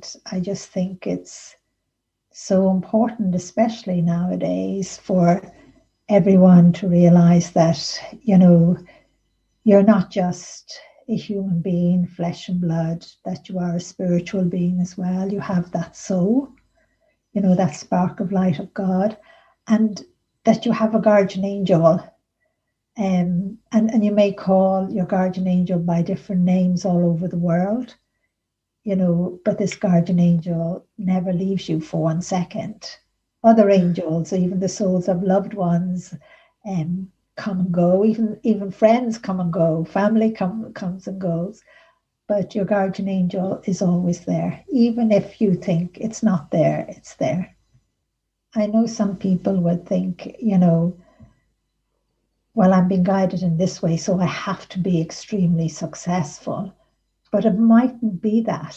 And I just think it's so important, especially nowadays, for everyone to realize that, you know, you're not just a human being, flesh and blood, that you are a spiritual being as well. You have that soul, you know, that spark of light of God, and that you have a guardian angel. Um, and, and you may call your guardian angel by different names all over the world, you know, but this guardian angel never leaves you for one second. Other angels, even the souls of loved ones, um, come and go. Even even friends come and go. Family come comes and goes. But your guardian angel is always there, even if you think it's not there. It's there. I know some people would think, you know, well, I'm being guided in this way, so I have to be extremely successful. But it mightn't be that.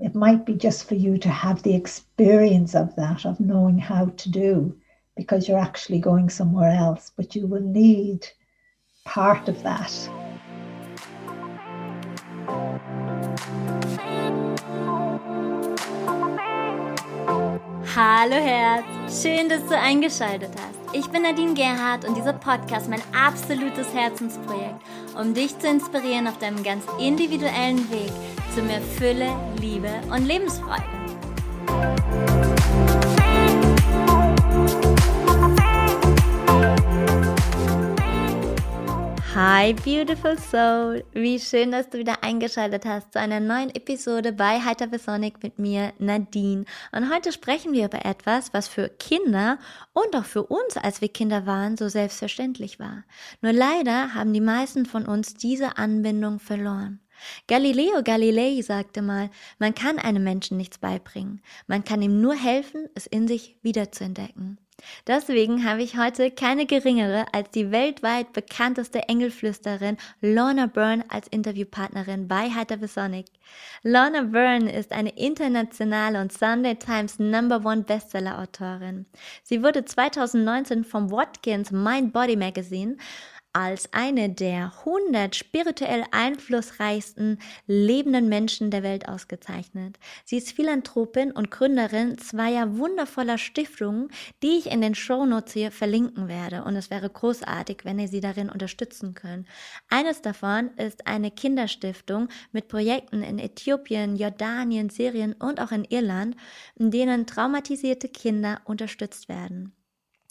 It might be just for you to have the experience of that, of knowing how to do because you're actually going somewhere else, but you will need part of that. Hallo Herz, schön, dass du eingeschaltet hast. Ich bin Nadine Gerhardt und dieser Podcast ist mein absolutes Herzensprojekt, um dich zu inspirieren auf deinem ganz individuellen Weg zu mehr Fülle, Liebe und Lebensfreude. Hi, beautiful soul! Wie schön, dass du wieder eingeschaltet hast zu einer neuen Episode bei Heiter Sonic mit mir, Nadine. Und heute sprechen wir über etwas, was für Kinder und auch für uns, als wir Kinder waren, so selbstverständlich war. Nur leider haben die meisten von uns diese Anbindung verloren. Galileo Galilei sagte mal, man kann einem Menschen nichts beibringen, man kann ihm nur helfen, es in sich wiederzuentdecken. Deswegen habe ich heute keine geringere als die weltweit bekannteste Engelflüsterin Lorna Byrne als Interviewpartnerin bei Heiter Sonic. Lorna Byrne ist eine internationale und Sunday Times Number One Bestseller Autorin. Sie wurde 2019 vom Watkins Mind Body Magazine als eine der 100 spirituell einflussreichsten lebenden Menschen der Welt ausgezeichnet. Sie ist Philanthropin und Gründerin zweier wundervoller Stiftungen, die ich in den Shownotes hier verlinken werde. Und es wäre großartig, wenn ihr sie darin unterstützen könnt. Eines davon ist eine Kinderstiftung mit Projekten in Äthiopien, Jordanien, Syrien und auch in Irland, in denen traumatisierte Kinder unterstützt werden.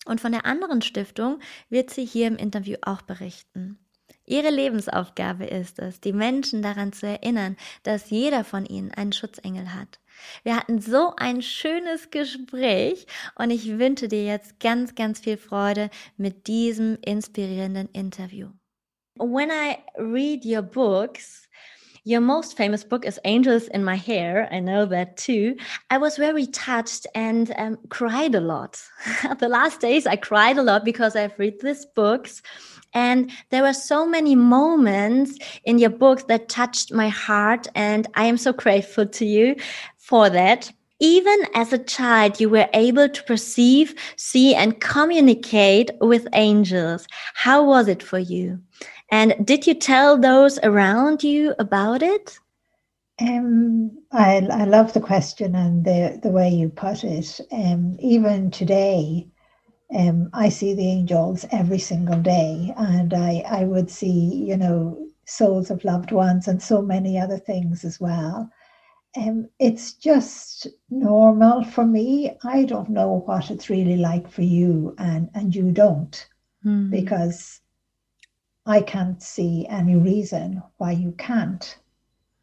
Und von der anderen Stiftung wird sie hier im Interview auch berichten. Ihre Lebensaufgabe ist es, die Menschen daran zu erinnern, dass jeder von ihnen einen Schutzengel hat. Wir hatten so ein schönes Gespräch und ich wünsche dir jetzt ganz, ganz viel Freude mit diesem inspirierenden Interview. When I read your books, Your most famous book is Angels in My Hair. I know that too. I was very touched and um, cried a lot. the last days, I cried a lot because I've read these books. And there were so many moments in your books that touched my heart. And I am so grateful to you for that. Even as a child, you were able to perceive, see, and communicate with angels. How was it for you? And did you tell those around you about it? Um, I, I love the question and the, the way you put it. Um, even today, um, I see the angels every single day, and I, I would see, you know, souls of loved ones and so many other things as well. Um, it's just normal for me. I don't know what it's really like for you, and, and you don't, mm. because I can't see any reason why you can't.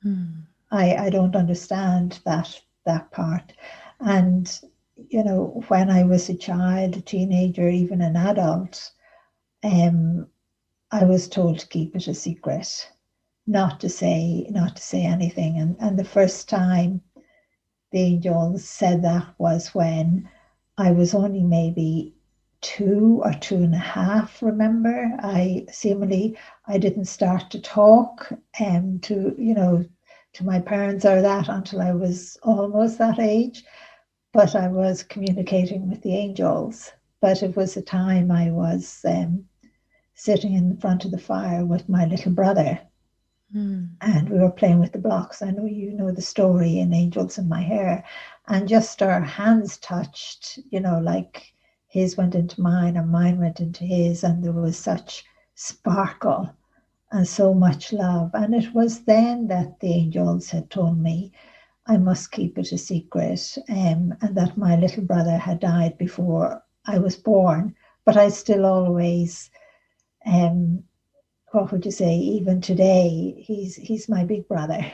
Hmm. I, I don't understand that that part. And you know, when I was a child, a teenager, even an adult, um, I was told to keep it a secret, not to say not to say anything. And and the first time the angels said that was when I was only maybe two or two and a half, remember. I seemingly I didn't start to talk um to, you know, to my parents or that until I was almost that age. But I was communicating with the angels. But it was a time I was um, sitting in front of the fire with my little brother. Mm. And we were playing with the blocks. I know you know the story in Angels in My Hair. And just our hands touched, you know, like his went into mine and mine went into his. And there was such sparkle and so much love. And it was then that the angels had told me I must keep it a secret um, and that my little brother had died before I was born. But I still always um, what would you say, even today, he's he's my big brother.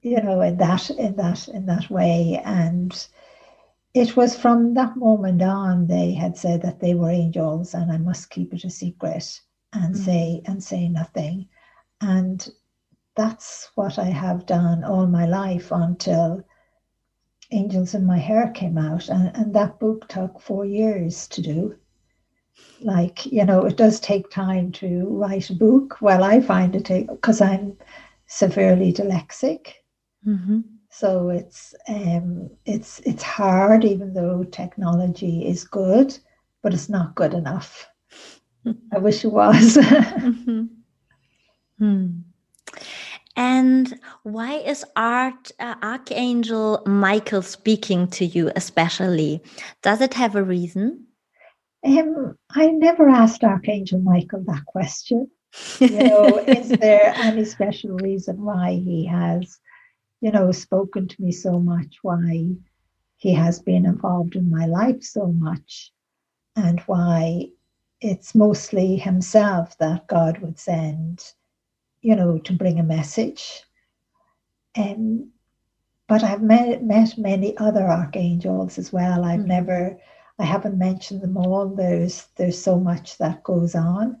You know, in that in that in that way. And it was from that moment on they had said that they were angels and I must keep it a secret and mm. say and say nothing. And that's what I have done all my life until Angels in My Hair came out. And, and that book took four years to do like you know it does take time to write a book well i find it take because i'm severely dyslexic mm-hmm. So it's um it's it's hard even though technology is good but it's not good enough i wish it was mm-hmm. hmm. And why is Art uh, Archangel Michael speaking to you especially? Does it have a reason? Um, I never asked Archangel Michael that question. You know, is there any special reason why he has, you know, spoken to me so much, why he has been involved in my life so much, and why it's mostly himself that God would send, you know, to bring a message. Um, but I've met, met many other archangels as well. I've mm-hmm. never I haven't mentioned them all. There's there's so much that goes on.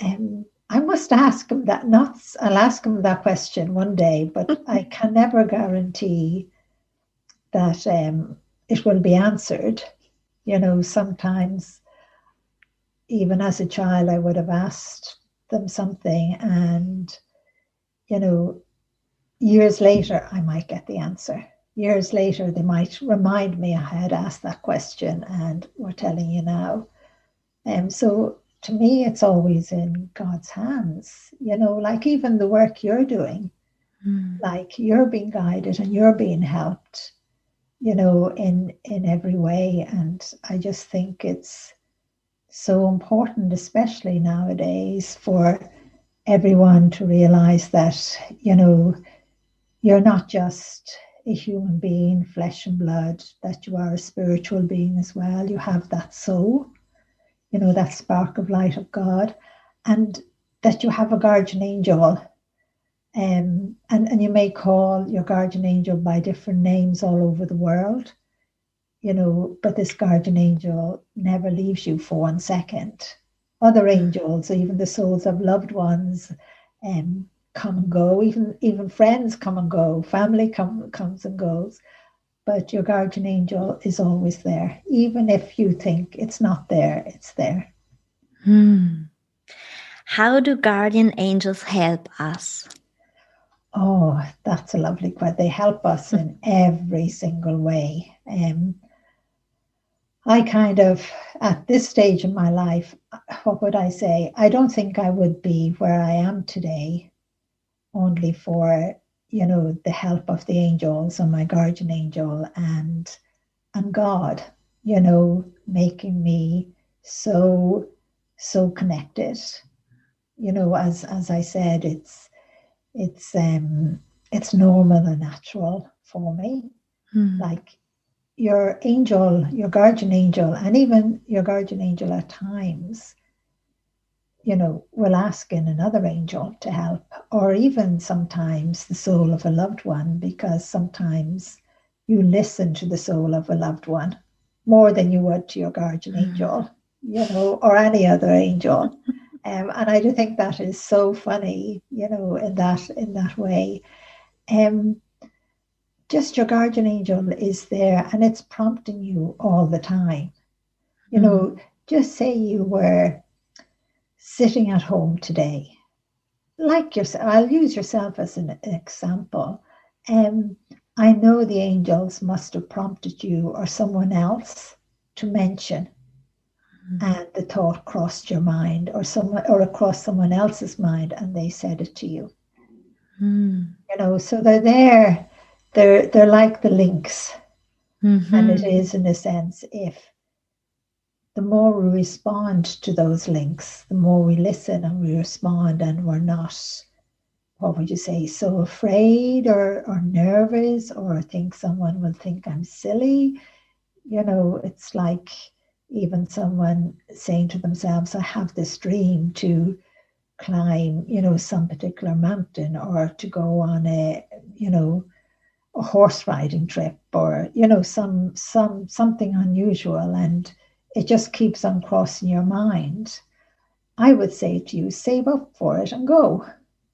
Um, I must ask him that. Not I'll ask him that question one day, but I can never guarantee that um, it will be answered. You know, sometimes even as a child, I would have asked them something, and you know, years later, I might get the answer years later, they might remind me I had asked that question and we're telling you now. Um, so to me, it's always in God's hands, you know, like even the work you're doing, mm. like you're being guided and you're being helped, you know, in, in every way. And I just think it's so important, especially nowadays, for everyone to realize that, you know, you're not just a human being, flesh and blood, that you are a spiritual being as well. You have that soul, you know, that spark of light of God, and that you have a guardian angel. Um, and, and you may call your guardian angel by different names all over the world, you know, but this guardian angel never leaves you for one second. Other angels, even the souls of loved ones, um, come and go. Even even friends come and go. Family come comes and goes. But your guardian angel is always there. Even if you think it's not there, it's there. Hmm. How do guardian angels help us? Oh, that's a lovely question. They help us in every single way. Um, I kind of, at this stage in my life, what would I say? I don't think I would be where I am today only for you know the help of the angels and my guardian angel and and God, you know, making me so so connected. You know, as as I said, it's it's um it's normal and natural for me. Mm. Like your angel, your guardian angel, and even your guardian angel at times you know, will ask in another angel to help, or even sometimes the soul of a loved one, because sometimes you listen to the soul of a loved one more than you would to your guardian mm. angel, you know, or any other angel. Um, and I do think that is so funny, you know, in that in that way. Um, just your guardian angel is there and it's prompting you all the time. You mm. know, just say you were sitting at home today, like yourself, I'll use yourself as an example. Um, I know the angels must have prompted you or someone else to mention mm-hmm. and the thought crossed your mind or someone or across someone else's mind and they said it to you. Mm. You know, so they're there, they're they're like the links. Mm-hmm. And it is in a sense if the more we respond to those links, the more we listen and we respond and we're not what would you say, so afraid or, or nervous or think someone will think I'm silly. You know, it's like even someone saying to themselves, I have this dream to climb, you know, some particular mountain or to go on a, you know, a horse riding trip or, you know, some some something unusual and it just keeps on crossing your mind. I would say to you, save up for it and go.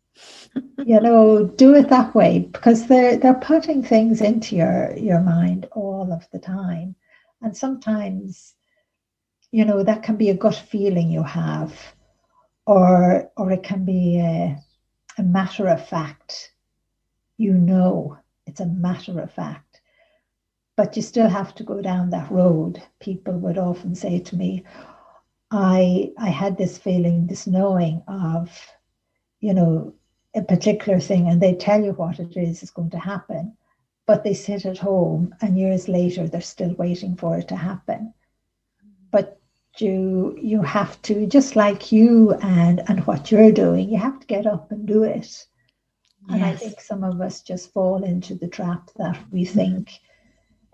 you know, do it that way because they're they're putting things into your your mind all of the time. And sometimes you know that can be a gut feeling you have or or it can be a, a matter of fact you know it's a matter of fact but you still have to go down that road. People would often say to me i i had this feeling this knowing of you know a particular thing and they tell you what it is is going to happen but they sit at home and years later they're still waiting for it to happen. But you you have to just like you and and what you're doing you have to get up and do it. Yes. and i think some of us just fall into the trap that we think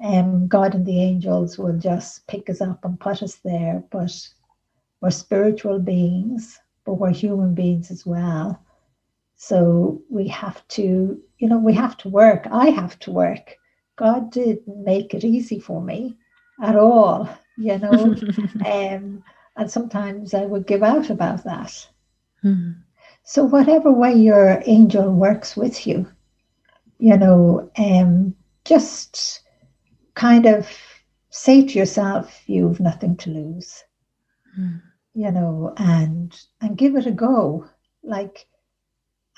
um, god and the angels will just pick us up and put us there but we're spiritual beings but we're human beings as well. So we have to you know we have to work. I have to work. God didn't make it easy for me at all you know? Um, and sometimes i would give out about that. Mm-hmm. so whatever way your angel works with you you know um, just kind of say to yourself you've nothing to lose mm. you know and and give it a go like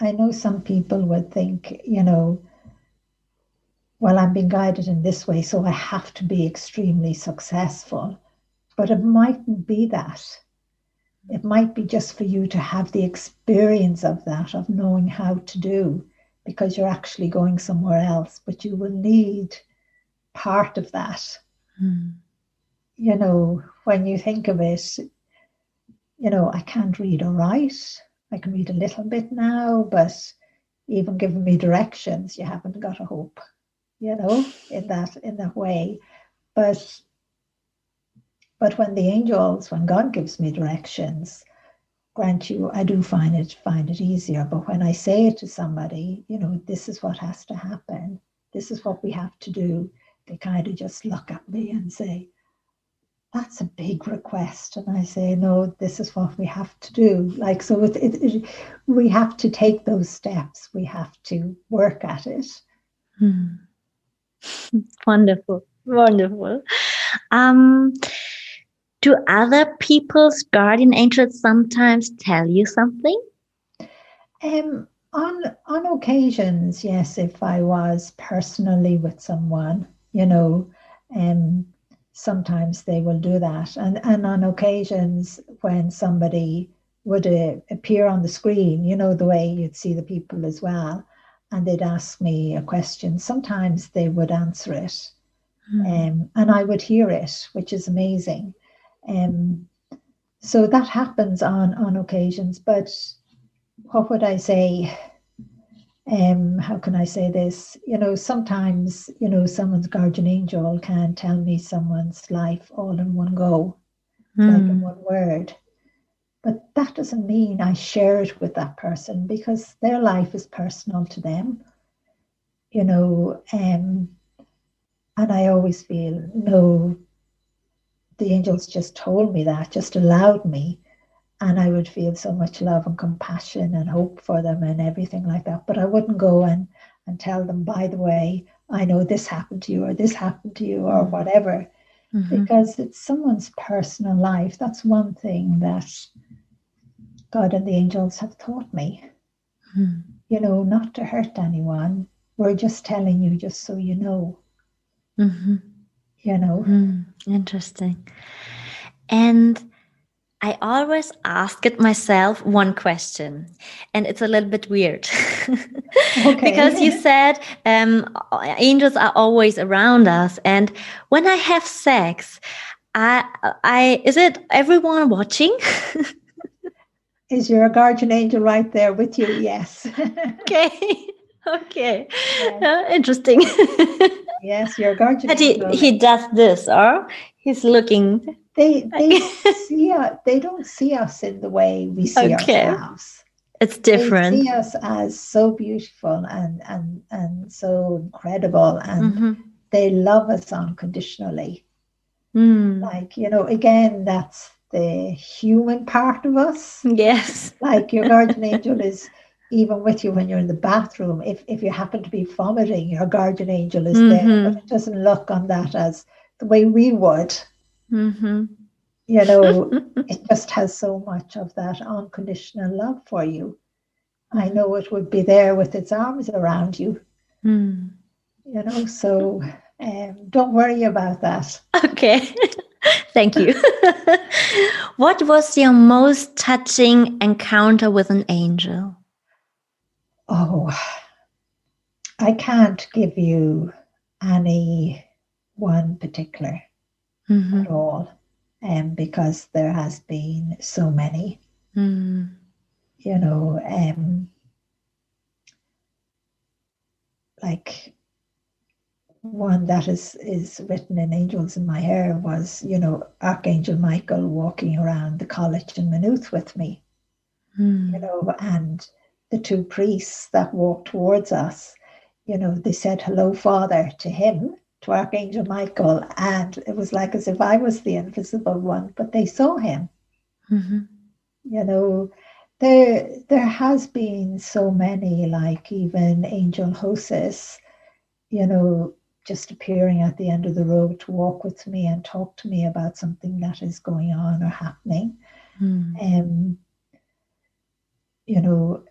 i know some people would think you know well, I'm being guided in this way, so I have to be extremely successful. But it mightn't be that. It might be just for you to have the experience of that, of knowing how to do, because you're actually going somewhere else, but you will need part of that. Mm. You know, when you think of it, you know, I can't read or write. I can read a little bit now, but even giving me directions, you haven't got a hope you know, in that in that way. But but when the angels, when God gives me directions, grant you, I do find it find it easier. But when I say it to somebody, you know, this is what has to happen, this is what we have to do, they kind of just look at me and say, that's a big request and i say no this is what we have to do like so it, it, it we have to take those steps we have to work at it hmm. wonderful, wonderful. Um, do other people's guardian angels sometimes tell you something? Um, on on occasions, yes. If I was personally with someone, you know, um, sometimes they will do that, and and on occasions when somebody would uh, appear on the screen, you know, the way you'd see the people as well and they'd ask me a question. Sometimes they would answer it, mm. um, and I would hear it, which is amazing. Um, so that happens on on occasions. But what would I say? Um, how can I say this? You know, sometimes you know someone's guardian angel can tell me someone's life all in one go, mm. like in hmm. one word. But that doesn't mean I share it with that person because their life is personal to them. You know, um, and I always feel, no, the angels just told me that, just allowed me. And I would feel so much love and compassion and hope for them and everything like that. But I wouldn't go and, and tell them, by the way, I know this happened to you or this happened to you or whatever. Mm-hmm. Because it's someone's personal life. That's one thing that God and the angels have taught me. Hmm. You know, not to hurt anyone. We're just telling you just so you know. Mm-hmm. You know. Mm, interesting. And I always ask it myself one question, and it's a little bit weird. because you said um, angels are always around us, and when I have sex, I, I is it everyone watching? is your guardian angel right there with you? Yes. okay. Okay. Yes. Uh, interesting. Yes, your guardian. But he, he does this, or he's looking they they see us, they don't see us in the way we see okay. ourselves. It's different. They see us as so beautiful and and and so incredible, and mm-hmm. they love us unconditionally. Mm. Like you know, again, that's the human part of us. Yes. Like your guardian angel is even with you when you're in the bathroom. If if you happen to be vomiting, your guardian angel is mm-hmm. there, but it doesn't look on that as the way we would. Mm-hmm. You know, it just has so much of that unconditional love for you. I know it would be there with its arms around you. Mm. You know, so um, don't worry about that. Okay. Thank you. what was your most touching encounter with an angel? Oh, I can't give you any one particular mm-hmm. at all, um, because there has been so many. Mm. You know, um, like one that is is written in Angels in My Hair was, you know, Archangel Michael walking around the college in Maynooth with me. Mm. You know, and the two priests that walked towards us, you know, they said hello, Father, to him, to Archangel Michael, and it was like as if I was the invisible one, but they saw him. Mm-hmm. You know, there there has been so many, like even Angel Hosus, you know, just appearing at the end of the road to walk with me and talk to me about something that is going on or happening. Mm. Um, you know,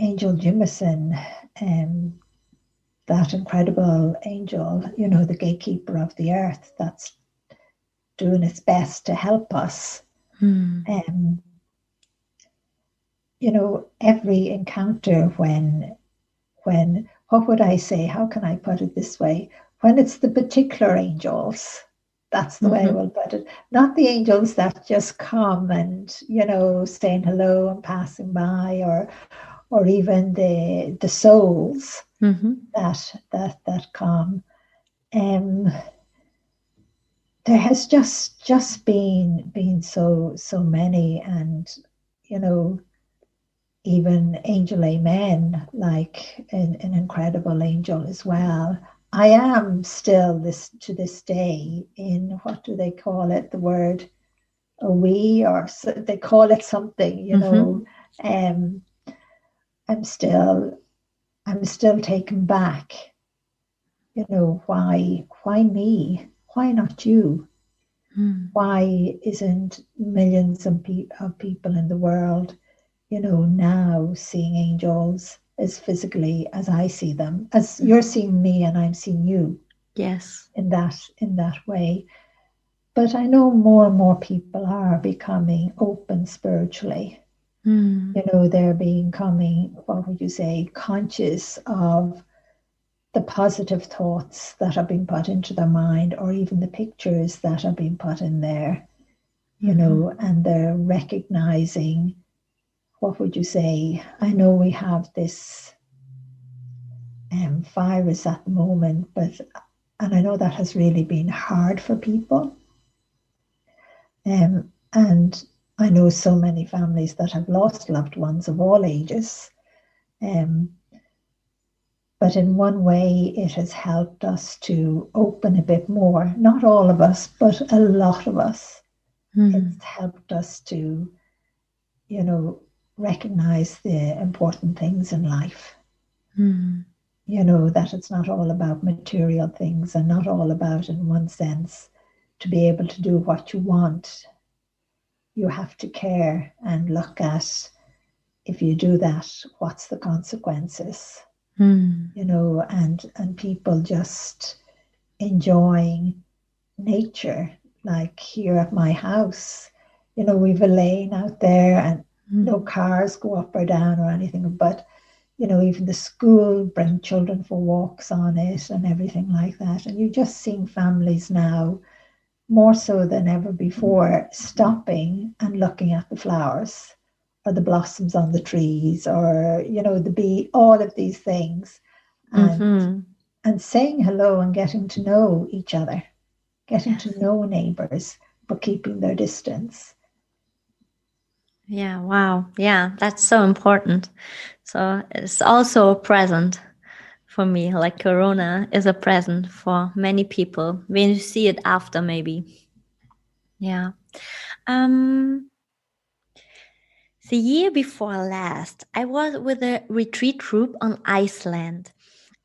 Angel Jimazen um, that incredible angel, you know, the gatekeeper of the earth that's doing its best to help us. Mm. Um, you know, every encounter when, when, what would I say? How can I put it this way? When it's the particular angels, that's the mm-hmm. way I mm-hmm. will put it. Not the angels that just come and, you know, saying hello and passing by or, or even the the souls mm-hmm. that that that come. Um, there has just just been been so so many, and you know, even Angel Amen, like an, an incredible angel as well. I am still this to this day in what do they call it? The word a we or so, they call it something, you mm-hmm. know. Um, I'm still I'm still taken back. You know, why why me? Why not you? Mm. Why isn't millions of, pe- of people in the world, you know, now seeing angels as physically as I see them, as you're seeing me and I'm seeing you. Yes. In that in that way. But I know more and more people are becoming open spiritually Mm. You know, they're becoming, what would you say, conscious of the positive thoughts that are being put into their mind or even the pictures that are being put in there, you mm-hmm. know, and they're recognizing, what would you say? I know we have this um, virus at the moment, but, and I know that has really been hard for people. Um, and I know so many families that have lost loved ones of all ages. Um, but in one way, it has helped us to open a bit more. Not all of us, but a lot of us. Mm. It's helped us to, you know, recognize the important things in life. Mm. You know, that it's not all about material things and not all about, in one sense, to be able to do what you want you have to care and look at if you do that, what's the consequences? Mm. You know, and and people just enjoying nature, like here at my house, you know, we've a lane out there and mm. no cars go up or down or anything, but you know, even the school bring children for walks on it and everything like that. And you're just seeing families now, more so than ever before, stopping and looking at the flowers or the blossoms on the trees or, you know, the bee, all of these things. And, mm-hmm. and saying hello and getting to know each other, getting to know neighbors, but keeping their distance. Yeah, wow. Yeah, that's so important. So it's also a present for me. Like Corona is a present for many people when you see it after, maybe. Yeah. Um, the year before last, I was with a retreat group on Iceland.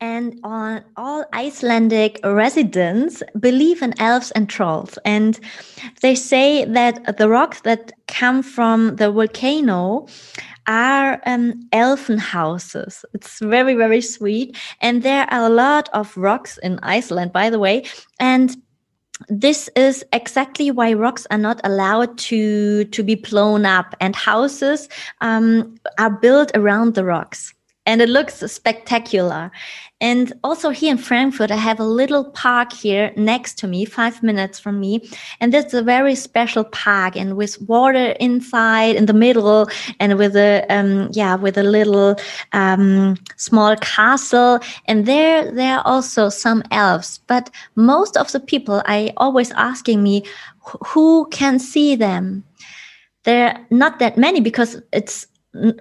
And on all Icelandic residents believe in elves and trolls. And they say that the rocks that come from the volcano are um, elfin houses. It's very, very sweet. And there are a lot of rocks in Iceland, by the way. And this is exactly why rocks are not allowed to to be blown up and houses um, are built around the rocks and it looks spectacular. And also here in Frankfurt, I have a little park here next to me, five minutes from me. And that's a very special park and with water inside in the middle and with a, um, yeah, with a little, um, small castle. And there, there are also some elves, but most of the people I always asking me, who can see them? There are not that many because it's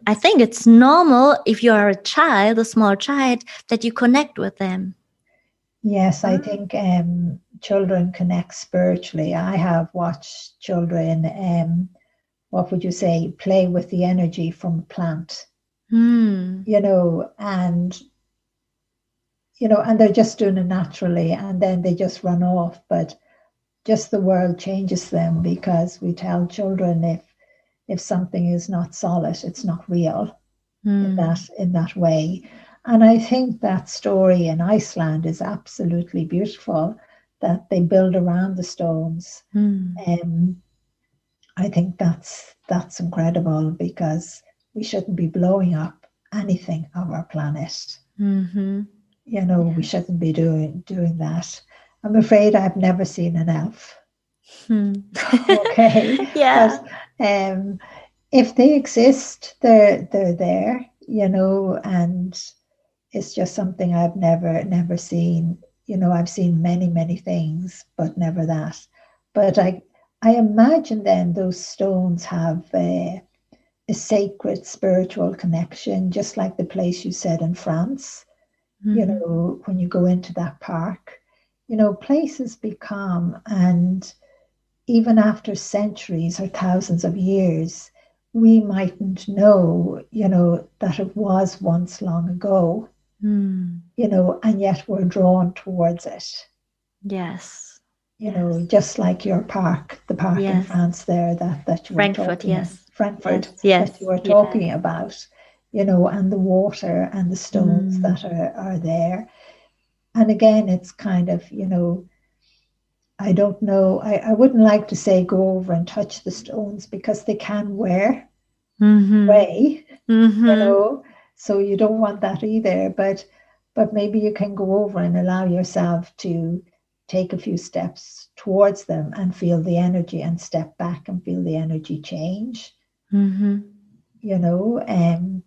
I think it's normal if you are a child, a small child, that you connect with them. Yes, I mm. think um, children connect spiritually. I have watched children, um, what would you say, play with the energy from a plant. Mm. You know, and you know, and they're just doing it naturally, and then they just run off. But just the world changes them because we tell children if if something is not solid, it's not real mm. in hmm. that in that way. And I think that story in Iceland is absolutely beautiful that they build around the stones. Mm. Um, I think that's that's incredible because we shouldn't be blowing up anything of our planet. Mm-hmm. You know, yeah. we shouldn't be doing doing that. I'm afraid I've never seen an elf. Hmm. okay. yeah. But, um, if they exist, they're they're there, you know, and it's just something I've never never seen. You know, I've seen many many things, but never that. But I I imagine then those stones have a, a sacred spiritual connection, just like the place you said in France. Mm-hmm. You know, when you go into that park, you know, places become and even after centuries or thousands of years, we mightn't know, you know, that it was once long ago, mm. you know, and yet we're drawn towards it. Yes. You yes. know, just like your park, the park yes. in France there that, that you Frankfurt, were talking yes. Frankfurt, yes. yes. that you were talking yeah. about, you know, and the water and the stones mm. that are, are there. And again, it's kind of, you know, I don't know. I, I wouldn't like to say go over and touch the stones because they can wear mm-hmm. way, mm-hmm. you know. So you don't want that either. But but maybe you can go over and allow yourself to take a few steps towards them and feel the energy and step back and feel the energy change. Mm-hmm. You know, um,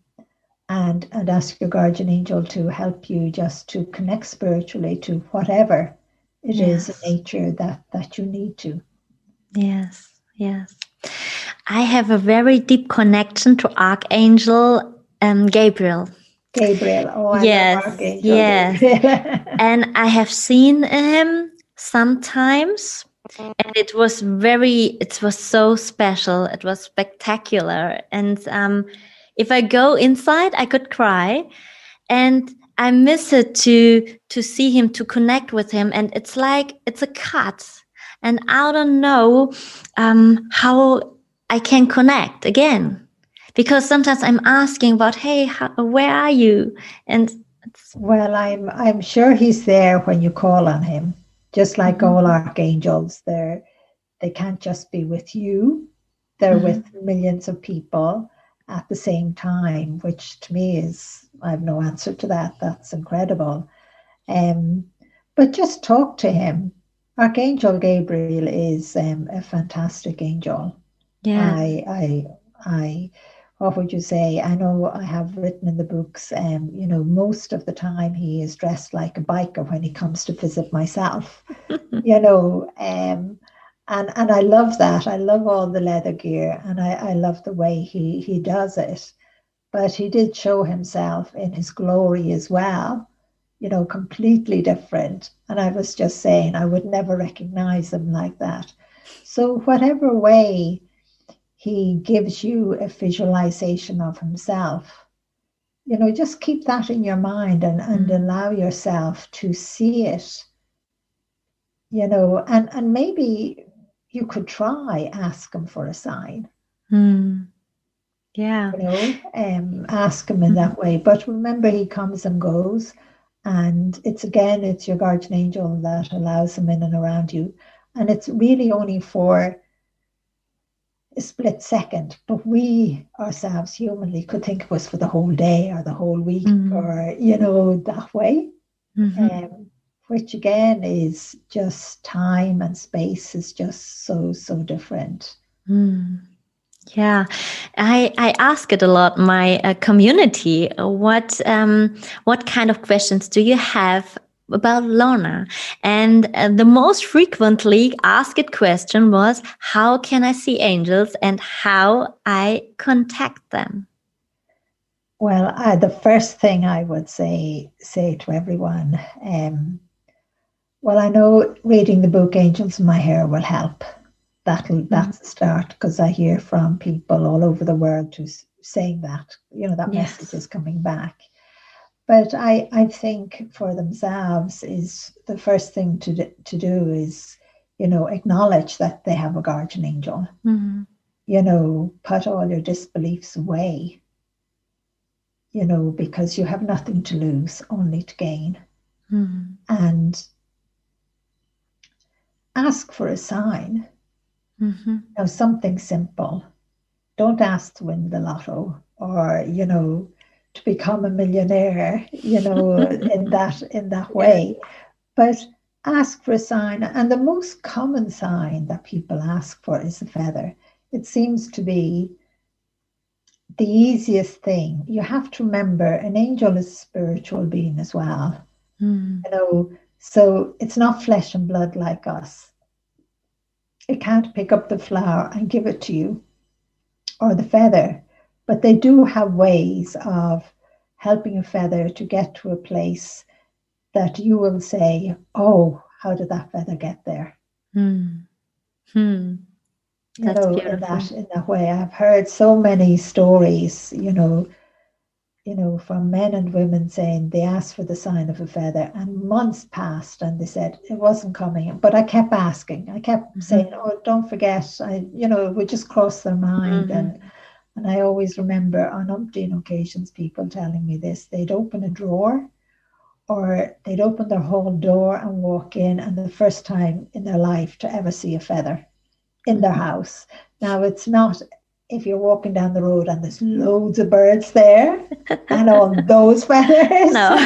and and ask your guardian angel to help you just to connect spiritually to whatever it yes. is nature that that you need to. Yes yes. I have a very deep connection to archangel um, gabriel. Gabriel. Oh I yes yes and i have seen him sometimes and it was very it was so special. It was spectacular. And um, if i go inside i could cry. And I miss it to to see him, to connect with him, and it's like it's a cut, and I don't know um, how I can connect again, because sometimes I'm asking about, hey, how, where are you? And well, I'm I'm sure he's there when you call on him, just like mm-hmm. all archangels. They're they can't just be with you, they're mm-hmm. with millions of people at the same time, which to me is, I have no answer to that. That's incredible. Um, but just talk to him. Archangel Gabriel is um, a fantastic angel. Yeah. I, I, I, what would you say? I know I have written in the books, um, you know, most of the time he is dressed like a biker when he comes to visit myself, you know, um, and and I love that. I love all the leather gear, and I, I love the way he he does it. But he did show himself in his glory as well, you know, completely different. And I was just saying, I would never recognize him like that. So whatever way he gives you a visualization of himself, you know, just keep that in your mind and, and mm. allow yourself to see it you know and and maybe you could try ask him for a sign. Mm. Yeah. You know, um, ask him in that way. But remember, he comes and goes. And it's again, it's your guardian angel that allows him in and around you. And it's really only for a split second. But we ourselves humanly could think it was for the whole day or the whole week mm. or, you know, that way. Mm-hmm. Um, which again is just time and space is just so so different mm. Yeah i i ask it a lot my uh, community what um what kind of questions do you have about Lorna. And uh, the most frequently asked question was, how can I see angels and how I contact them? Well, the first thing I would say say to everyone um, well, I know reading the book Angels in My Hair will help. That'll mm-hmm. that's a start because I hear from people all over the world who's saying that. You know, that yes. message is coming back. But I, I think for themselves is the first thing to to do is, you know, acknowledge that they have a guardian angel. Mm-hmm. You know, put all your disbeliefs away. You know, because you have nothing to lose, only to gain. Mm-hmm. And ask for a sign. Mm-hmm. Now, something simple. Don't ask to win the lotto or, you know, to become a millionaire, you know, in that in that way. But ask for a sign. And the most common sign that people ask for is a feather. It seems to be the easiest thing. You have to remember an angel is a spiritual being as well. Mm. You know, so it's not flesh and blood like us. It can't pick up the flower and give it to you or the feather, but they do have ways of helping a feather to get to a place that you will say, Oh, how did that feather get there? Hmm. Hmm. That's you know, beautiful. in that in that way. I've heard so many stories, you know, you know, from men and women saying they asked for the sign of a feather and months passed and they said it wasn't coming. But I kept asking. I kept mm-hmm. saying, Oh, don't forget. I you know, it would just cross their mind mm-hmm. and and I always remember on umpteen occasions people telling me this. They'd open a drawer or they'd open their hall door and walk in and the first time in their life to ever see a feather in their mm-hmm. house. Now it's not if you're walking down the road and there's loads of birds there and all those feathers. No.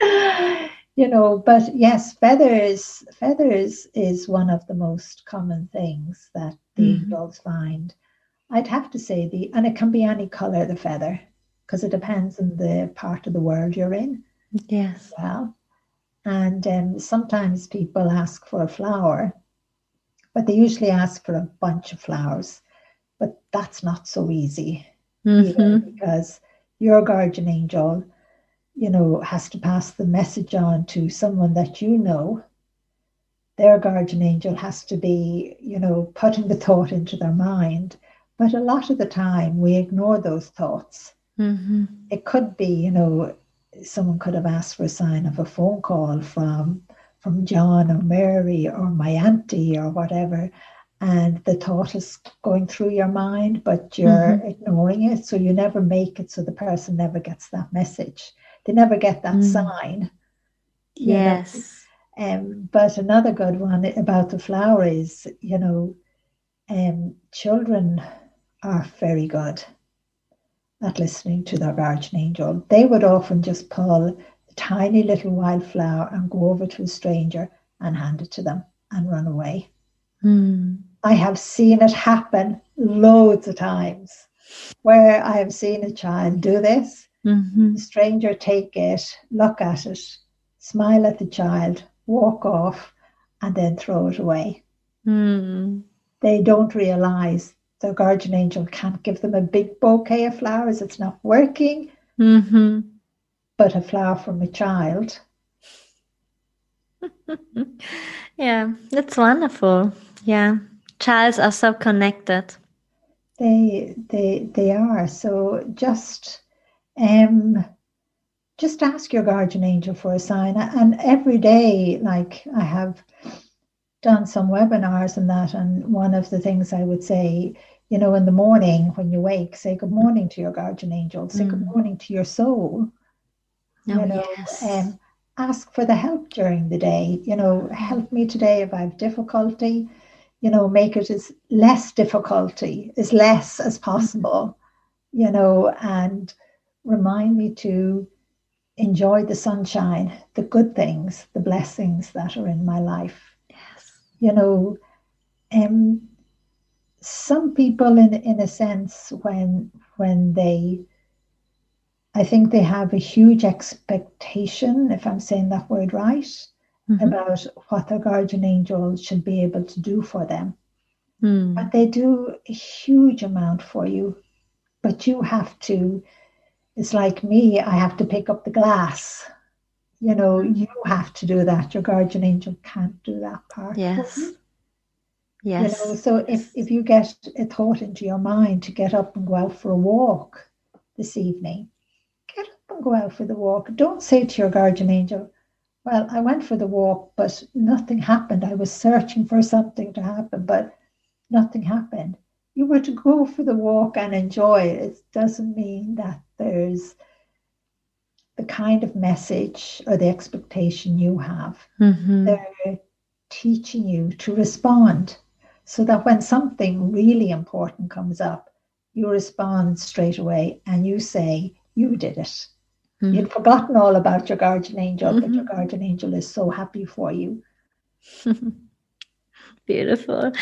you know, but yes, feathers feathers is one of the most common things that the mm-hmm. angels find. I'd have to say the and it can be any color the feather because it depends on the part of the world you're in. Yes. Well. And um, sometimes people ask for a flower, but they usually ask for a bunch of flowers but that's not so easy mm-hmm. because your guardian angel, you know, has to pass the message on to someone that you know. Their guardian angel has to be, you know, putting the thought into their mind. But a lot of the time we ignore those thoughts. Mm-hmm. It could be, you know, someone could have asked for a sign of a phone call from from John or Mary or my auntie or whatever and the thought is going through your mind, but you're mm-hmm. ignoring it. So you never make it. So the person never gets that message. They never get that mm. sign. Yes. Um, but another good one about the flower is, you know, um, children are very good at listening to their guardian angel. They would often just pull a tiny little wildflower and go over to a stranger and hand it to them and run away. Mm. I have seen it happen loads of times where I have seen a child do this. Mm-hmm. Stranger take it, look at it, smile at the child, walk off, and then throw it away. Mm. They don't realize their guardian angel can't give them a big bouquet of flowers. It's not working. Mm-hmm. But a flower from a child. yeah, that's wonderful. Yeah, childs are so connected. They they they are. So just um just ask your guardian angel for a sign. And every day, like I have done some webinars and that, and one of the things I would say, you know, in the morning when you wake, say good morning to your guardian angel, say mm. good morning to your soul. Oh, you know, yes. um, ask for the help during the day. You know, help me today if I have difficulty. You know, make it as less difficulty, as less as possible. You know, and remind me to enjoy the sunshine, the good things, the blessings that are in my life. Yes. You know, um, some people in in a sense when when they I think they have a huge expectation, if I'm saying that word right, mm-hmm. about what their guardian angel should be able to do for them. Mm. But they do a huge amount for you. But you have to it's like me, I have to pick up the glass. You know, you have to do that. Your guardian angel can't do that part. Yes. Yes. You know, so if, if you get a thought into your mind to get up and go out for a walk this evening, get up and go out for the walk. Don't say to your guardian angel, Well, I went for the walk, but nothing happened. I was searching for something to happen, but nothing happened you were to go for the walk and enjoy it, it doesn't mean that there's the kind of message or the expectation you have. Mm-hmm. They're teaching you to respond so that when something really important comes up, you respond straight away and you say, You did it. Mm-hmm. You'd forgotten all about your guardian angel, mm-hmm. but your guardian angel is so happy for you. Beautiful.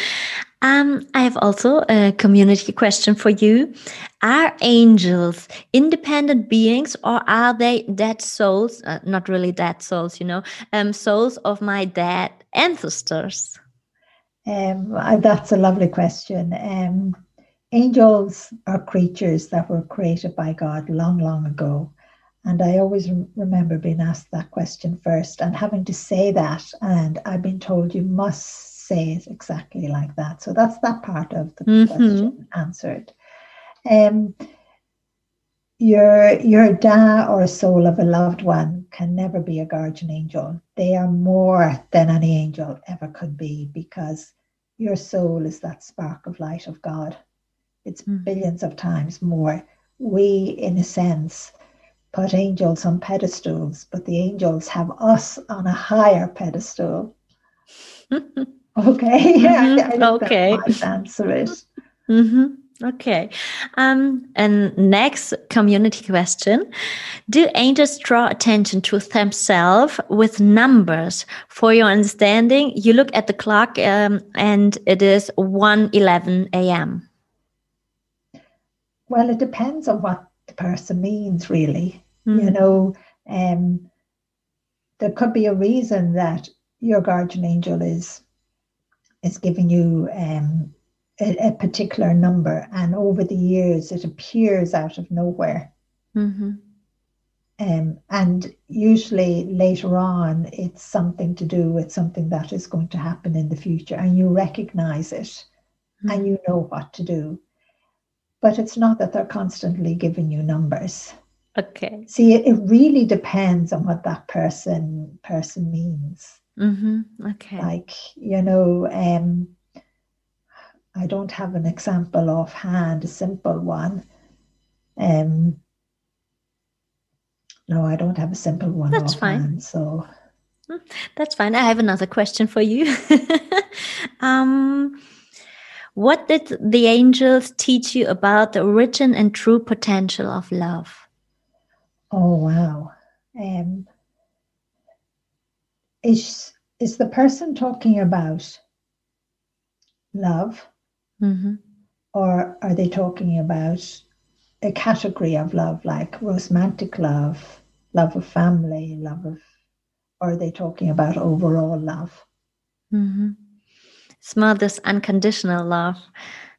Um, I have also a community question for you. Are angels independent beings or are they dead souls? Uh, not really dead souls, you know, um, souls of my dead ancestors? Um, that's a lovely question. Um, angels are creatures that were created by God long, long ago. And I always remember being asked that question first and having to say that. And I've been told you must say it exactly like that. So that's that part of the mm-hmm. question answered. Um, your your da or soul of a loved one can never be a guardian angel. They are more than any angel ever could be because your soul is that spark of light of God. It's mm. billions of times more. We, in a sense, put angels on pedestals, but the angels have us on a higher pedestal. Okay. Mm-hmm. I, I okay. answer it. Mm-hmm. Okay. Um, and next community question. Do angels draw attention to themselves with numbers? For your understanding, you look at the clock um, and it is 1 11 a.m. Well, it depends on what the person means, really. Mm. You know, um, there could be a reason that your guardian angel is is giving you um, a, a, particular number, and over the years it appears out of nowhere. Mm-hmm. Um, and usually later on, it's something to do with something that is going to happen in the future, and you recognize it mm-hmm. and you know what to do. But it's not that they're constantly giving you numbers. Okay. See, it, it really depends on what that person person means. Mm-hmm. Okay. Like, you know, um, I don't have an example offhand, a simple one. Um, no, I don't have a simple one That's offhand. Fine. So, That's fine. I have another question for you. um, what did the angels teach you about the origin and true potential of love? Oh wow. Um, is is the person talking about love mm-hmm. or are they talking about a category of love like romantic love love of family love of or are they talking about overall love mm-hmm. it's more this unconditional love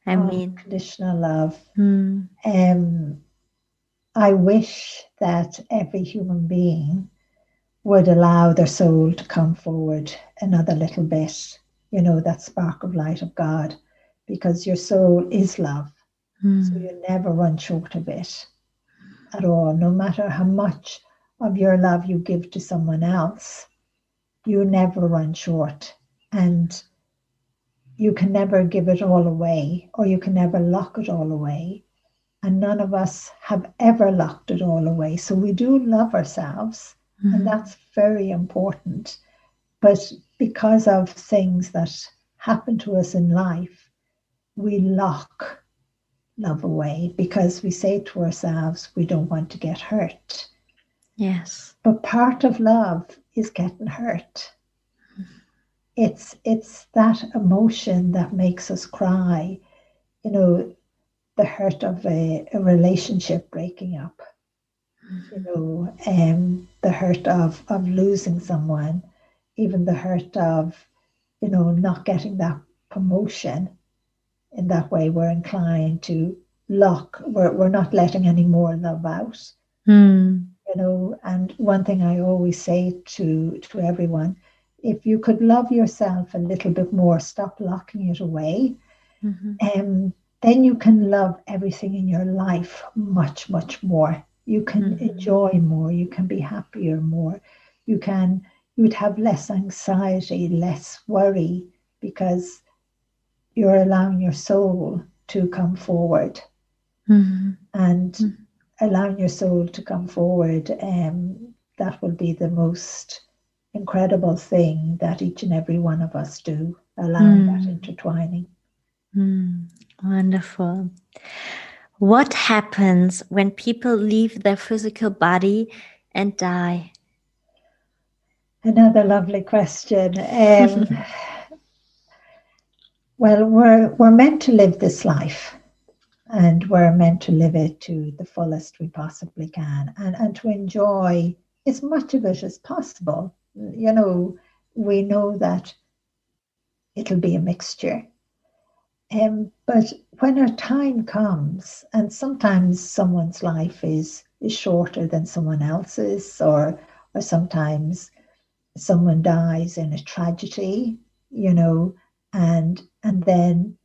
i oh, mean unconditional love mm. um i wish that every human being would allow their soul to come forward another little bit, you know, that spark of light of God, because your soul is love. Mm. So you never run short of it at all, no matter how much of your love you give to someone else, you never run short. And you can never give it all away, or you can never lock it all away. And none of us have ever locked it all away. So we do love ourselves Mm-hmm. And that's very important. But because of things that happen to us in life, we lock love away because we say to ourselves, we don't want to get hurt. Yes. But part of love is getting hurt. It's it's that emotion that makes us cry, you know, the hurt of a, a relationship breaking up you know, um, the hurt of of losing someone, even the hurt of, you know, not getting that promotion. In that way, we're inclined to lock. We're we're not letting any more love out. Mm. You know, and one thing I always say to to everyone, if you could love yourself a little bit more, stop locking it away. Mm-hmm. Um, then you can love everything in your life much, much more you can mm-hmm. enjoy more, you can be happier more, you can you would have less anxiety, less worry because you're allowing your soul to come forward. Mm-hmm. And mm-hmm. allowing your soul to come forward, um, that will be the most incredible thing that each and every one of us do, allowing that mm. intertwining. Mm. Wonderful. What happens when people leave their physical body and die? Another lovely question. Um, well, we're, we're meant to live this life and we're meant to live it to the fullest we possibly can and, and to enjoy as much of it as possible. You know, we know that it'll be a mixture. Um, but when our time comes, and sometimes someone's life is is shorter than someone else's, or or sometimes someone dies in a tragedy, you know, and and then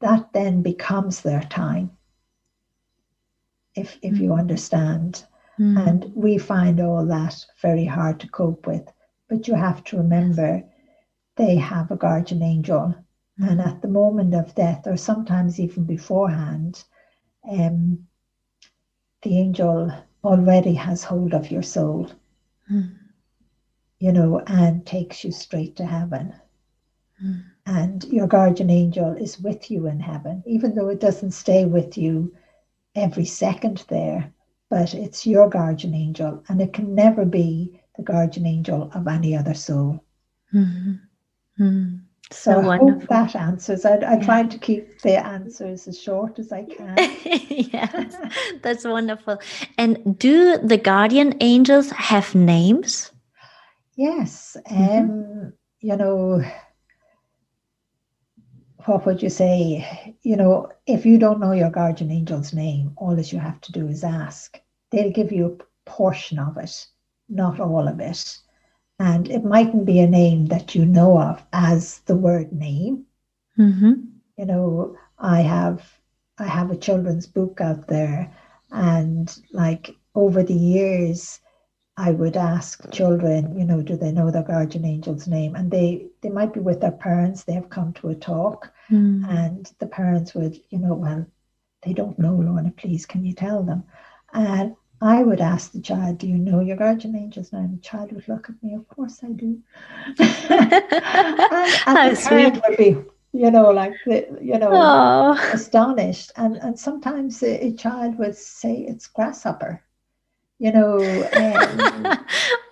that then becomes their time. If if mm. you understand. Mm. And we find all that very hard to cope with. But you have to remember they have a guardian angel and at the moment of death, or sometimes even beforehand, um, the angel already has hold of your soul, mm. you know, and takes you straight to heaven. Mm. And your guardian angel is with you in heaven, even though it doesn't stay with you every second there, but it's your guardian angel, and it can never be the guardian angel of any other soul. Mm-hmm. Mm. So, so I wonderful. hope that answers. I, I yeah. try to keep the answers as short as I can. yes, that's wonderful. And do the guardian angels have names? Yes. Mm-hmm. Um, you know, what would you say? You know, if you don't know your guardian angel's name, all that you have to do is ask. They'll give you a portion of it, not all of it and it mightn't be a name that you know of as the word name. Mm-hmm. You know, I have I have a children's book out there, and like over the years, I would ask children, you know, do they know their guardian angel's name? And they they might be with their parents. They have come to a talk, mm. and the parents would, you know, well, they don't know, Lorna. Please, can you tell them? And I would ask the child, Do you know your guardian angels now? And the child would look at me, Of course I do. and, and the parent would be, you know, like, you know, Aww. astonished. And, and sometimes a, a child would say it's grasshopper you know um,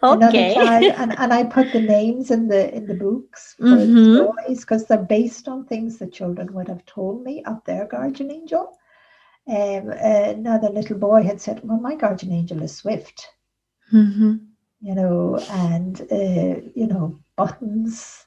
okay child, and, and i put the names in the in the books for mm-hmm. the stories because they're based on things the children would have told me of their guardian angel um, another little boy had said well my guardian angel is swift mm-hmm. you know and uh, you know buttons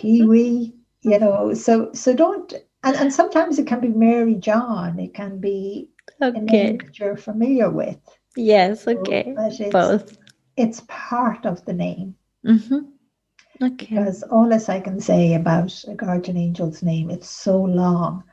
kiwi you know so so don't and, and sometimes it can be mary john it can be okay. a name that you're familiar with Yes, okay. So, it's, Both. It's part of the name. Mm-hmm. Okay. Because all as I can say about a guardian angel's name, it's so long.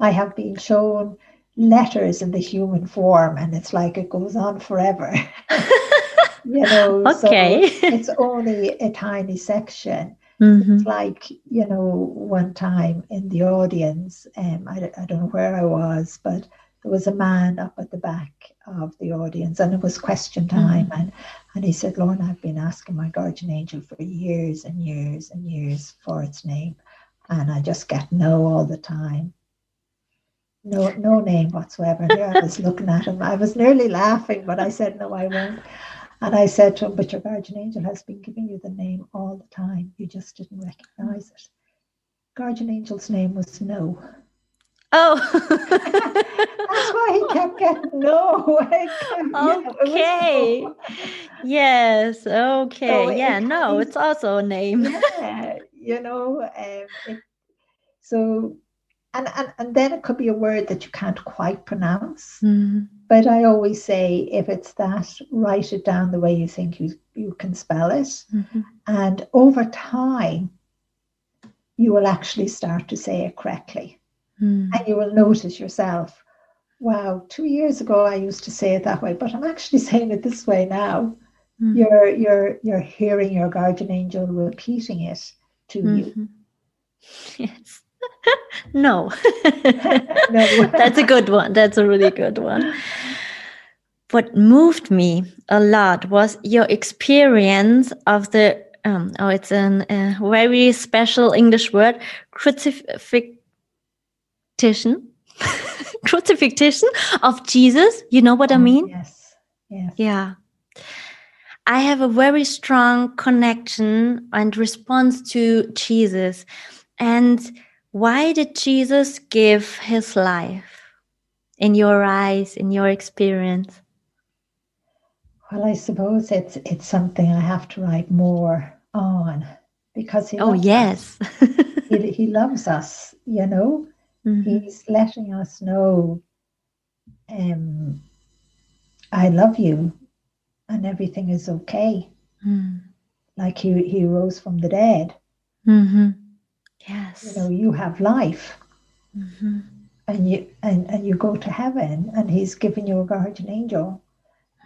I have been shown letters in the human form, and it's like it goes on forever. you know, okay. so it's only a tiny section. Mm-hmm. It's like, you know, one time in the audience, um, I, I don't know where I was, but there was a man up at the back of the audience and it was question time mm. and and he said Lorna I've been asking my guardian angel for years and years and years for its name and I just get no all the time no no name whatsoever and I was looking at him I was nearly laughing but I said no I won't and I said to him but your guardian angel has been giving you the name all the time you just didn't recognize it guardian angel's name was no Oh, that's why he kept getting no. okay. No. yes. Okay. So yeah. It, no, it's also a name. yeah. You know. Um, it, so, and, and and then it could be a word that you can't quite pronounce. Mm-hmm. But I always say, if it's that, write it down the way you think you you can spell it, mm-hmm. and over time, you will actually start to say it correctly. Mm. And you will notice yourself, wow, two years ago I used to say it that way, but I'm actually saying it this way now. Mm. You're you're you're hearing your guardian angel repeating it to mm-hmm. you. Yes. No. That's a good one. That's a really good one. What moved me a lot was your experience of the um, oh, it's a uh, very special English word, crucifixion crucifixion of Jesus. You know what oh, I mean? Yes. Yes. Yeah. I have a very strong connection and response to Jesus. And why did Jesus give his life in your eyes, in your experience? Well, I suppose it's it's something I have to write more on because he oh yes he, he loves us, you know, Mm-hmm. He's letting us know, um, I love you and everything is okay. Mm. Like he, he rose from the dead. Mm-hmm. Yes. You know, you have life. Mm-hmm. And you and, and you go to heaven and he's given you a guardian angel.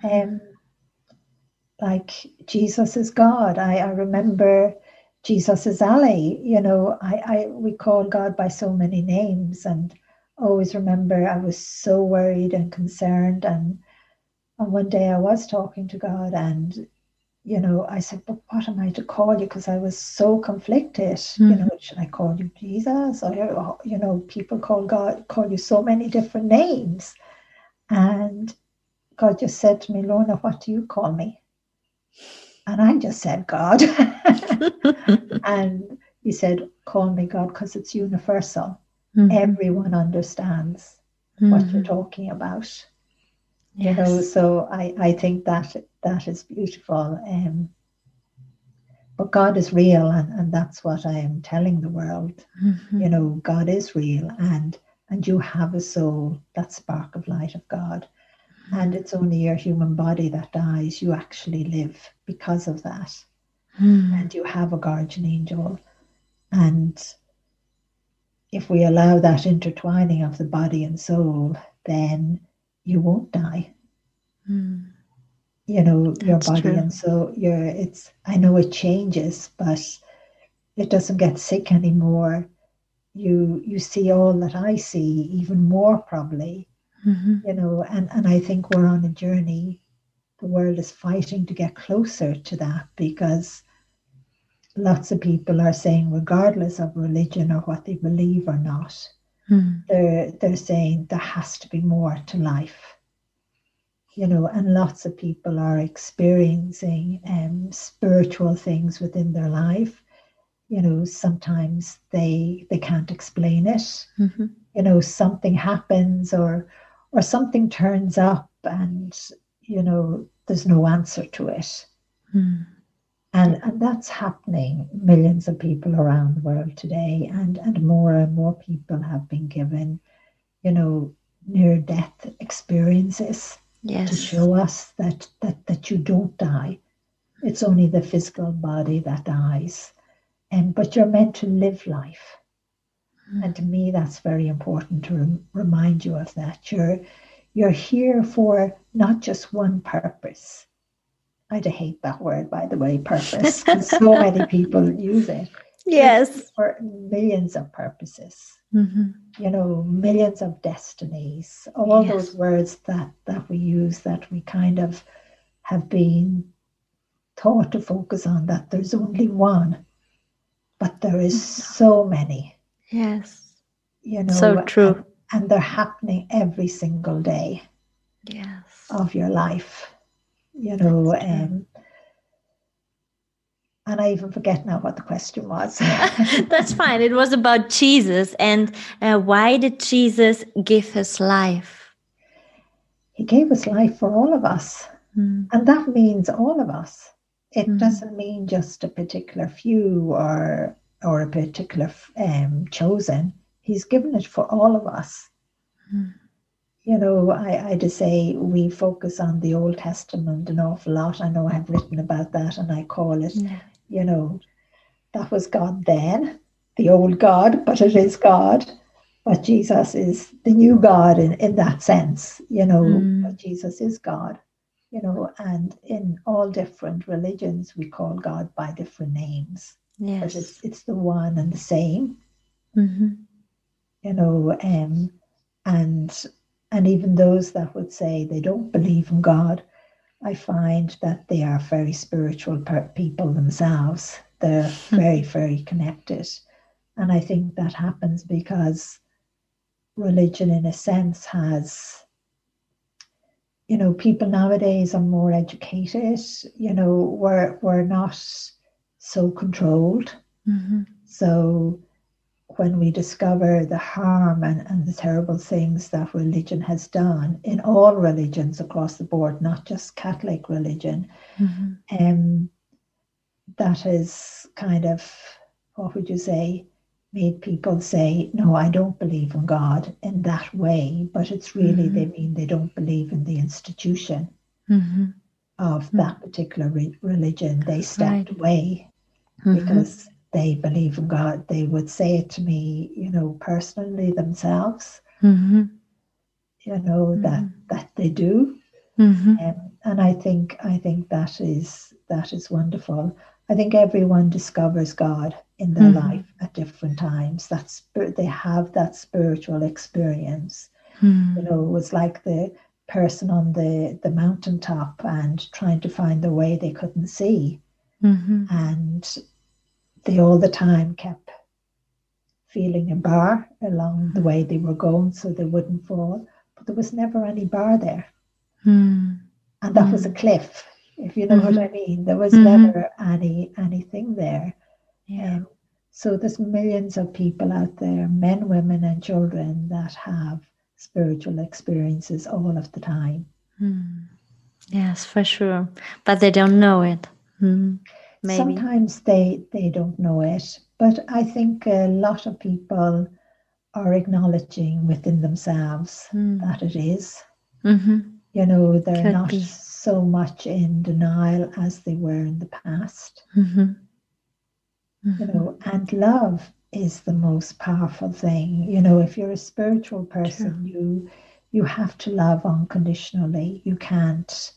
Um like Jesus is God. I, I remember Jesus is Ali. You know, I, I we call God by so many names, and always remember I was so worried and concerned. And, and one day I was talking to God, and you know, I said, "But what am I to call you?" Because I was so conflicted. Mm-hmm. You know, should I call you Jesus? Or you know, people call God call you so many different names, and God just said to me, "Lorna, what do you call me?" And I just said, God. and he said, Call me God because it's universal. Mm-hmm. Everyone understands mm-hmm. what you're mm-hmm. talking about. Yes. You know, so I, I think that that is beautiful. Um, but God is real, and, and that's what I am telling the world. Mm-hmm. You know, God is real, and and you have a soul, that spark of light of God and it's only your human body that dies. You actually live because of that. Mm. And you have a guardian angel. And if we allow that intertwining of the body and soul, then you won't die. Mm. You know, That's your body true. and soul, your it's I know it changes, but it doesn't get sick anymore. You you see all that I see, even more probably Mm-hmm. You know, and, and I think we're on a journey. The world is fighting to get closer to that because lots of people are saying, regardless of religion or what they believe or not, mm. they're they're saying there has to be more to life. You know, and lots of people are experiencing um, spiritual things within their life. You know, sometimes they they can't explain it. Mm-hmm. You know, something happens or or something turns up, and you know, there's no answer to it. Mm and, and that's happening millions of people around the world today and, and more and more people have been given you know near death experiences yes. to show us that, that that you don't die it's only the physical body that dies and but you're meant to live life mm. and to me that's very important to rem- remind you of that you're you're here for not just one purpose I hate that word, by the way, purpose, because so many people use it. Yes. For millions of purposes, mm-hmm. you know, millions of destinies, all yes. those words that, that we use that we kind of have been taught to focus on that there's only one, but there is mm-hmm. so many. Yes. You know, so true. And, and they're happening every single day yes. of your life you know. Um, and I even forget now what the question was. That's fine. It was about Jesus and uh, why did Jesus give his life? He gave his life for all of us. Mm. And that means all of us. It mm. doesn't mean just a particular few or or a particular um, chosen. He's given it for all of us. Mm you know, I, I just say we focus on the Old Testament an awful lot. I know I've written about that and I call it, yeah. You know, that was God then, the old God, but it is God. But Jesus is the new God in, in that sense, you know, mm. but Jesus is God, you know, and in all different religions, we call God by different names. Yes. But it's, it's the one and the same, mm-hmm. you know, um, and and even those that would say they don't believe in God, I find that they are very spiritual people themselves. They're hmm. very, very connected. And I think that happens because religion, in a sense, has, you know, people nowadays are more educated, you know, we're, we're not so controlled. Mm-hmm. So when we discover the harm and, and the terrible things that religion has done in all religions across the board, not just Catholic religion, mm-hmm. um, that is kind of, what would you say, made people say, no, I don't believe in God in that way, but it's really, mm-hmm. they mean they don't believe in the institution mm-hmm. of that particular re- religion. They stepped right. away mm-hmm. because they believe in God, they would say it to me, you know, personally themselves. Mm-hmm. You know mm-hmm. that that they do, mm-hmm. um, and I think I think that is that is wonderful. I think everyone discovers God in their mm-hmm. life at different times. That's they have that spiritual experience. Mm-hmm. You know, it was like the person on the the mountaintop and trying to find the way they couldn't see, mm-hmm. and they all the time kept feeling a bar along the way they were going so they wouldn't fall. But there was never any bar there. Mm. And that mm. was a cliff, if you know mm-hmm. what I mean. There was mm-hmm. never any anything there. Yeah. Um, so there's millions of people out there, men, women, and children, that have spiritual experiences all of the time. Mm. Yes, for sure. But they don't know it. Mm. Maybe. Sometimes they, they don't know it, but I think a lot of people are acknowledging within themselves mm. that it is. Mm-hmm. You know, they're Could not be. so much in denial as they were in the past. Mm-hmm. Mm-hmm. You know, and love is the most powerful thing. You know, if you're a spiritual person, True. you you have to love unconditionally. You can't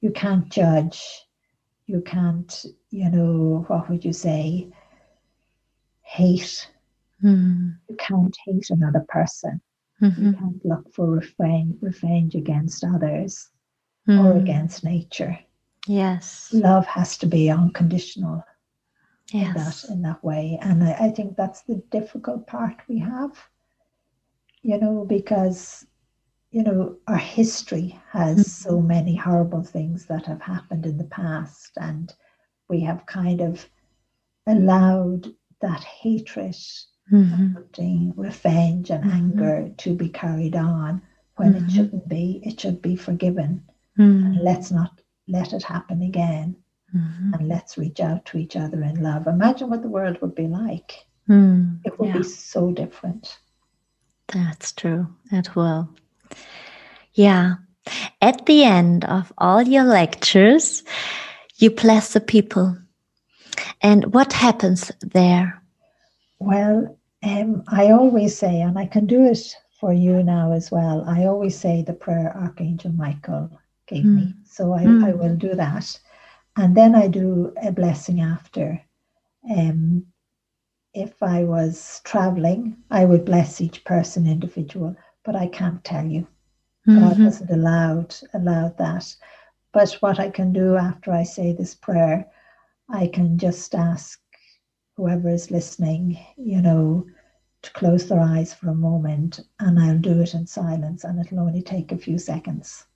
you can't judge you can't, you know, what would you say, hate. Mm. You can't hate another person. Mm-hmm. You can't look for revenge, revenge against others mm. or against nature. Yes. Love has to be unconditional yes. in that in that way. And I, I think that's the difficult part we have. You know, because you know, our history has mm-hmm. so many horrible things that have happened in the past, and we have kind of allowed that hatred, mm-hmm. revenge, and mm-hmm. anger to be carried on when it mm-hmm. shouldn't be. It should be forgiven. And let's not let it happen again. Mm-hmm. And let's reach out to each other in love. Imagine what the world would be like. Mm. It would yeah. be so different. That's true. It will. Yeah. At the end of all your lectures, you bless the people. And what happens there? Well, um, I always say, and I can do it for you now as well, I always say the prayer Archangel Michael gave mm. me. So I, mm. I will do that. And then I do a blessing after. Um, if I was traveling, I would bless each person individual, but I can't tell you. Mm-hmm. God hasn't allowed allowed that. But what I can do after I say this prayer, I can just ask whoever is listening, you know, to close their eyes for a moment, and I'll do it in silence, and it'll only take a few seconds.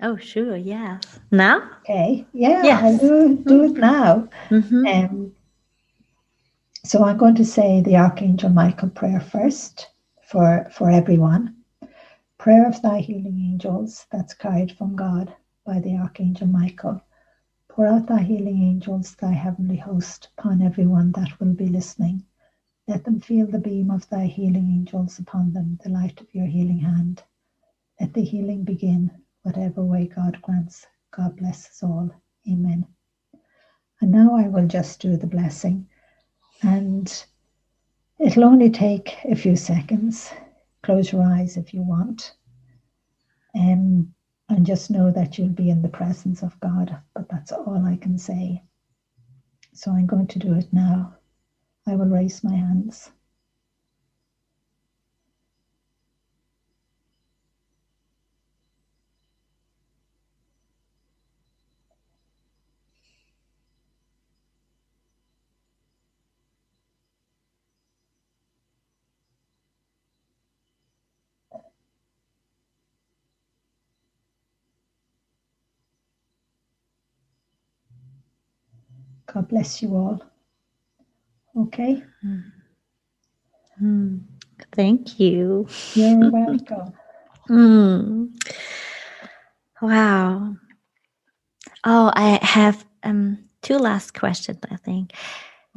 Oh, sure, yes. Now? Okay, yeah, yes. I'll do, do it now. Mm-hmm. Um, so I'm going to say the Archangel Michael prayer first for, for everyone. Prayer of thy healing angels that's carried from God by the Archangel Michael. Pour out thy healing angels, thy heavenly host, upon everyone that will be listening. Let them feel the beam of thy healing angels upon them, the light of your healing hand. Let the healing begin, whatever way God grants. God bless us all. Amen. And now I will just do the blessing. And it'll only take a few seconds. Close your eyes if you want. Um, and just know that you'll be in the presence of God. But that's all I can say. So I'm going to do it now. I will raise my hands. God bless you all. Okay. Mm. Thank you. You're welcome. Mm. Wow. Oh, I have um, two last questions, I think.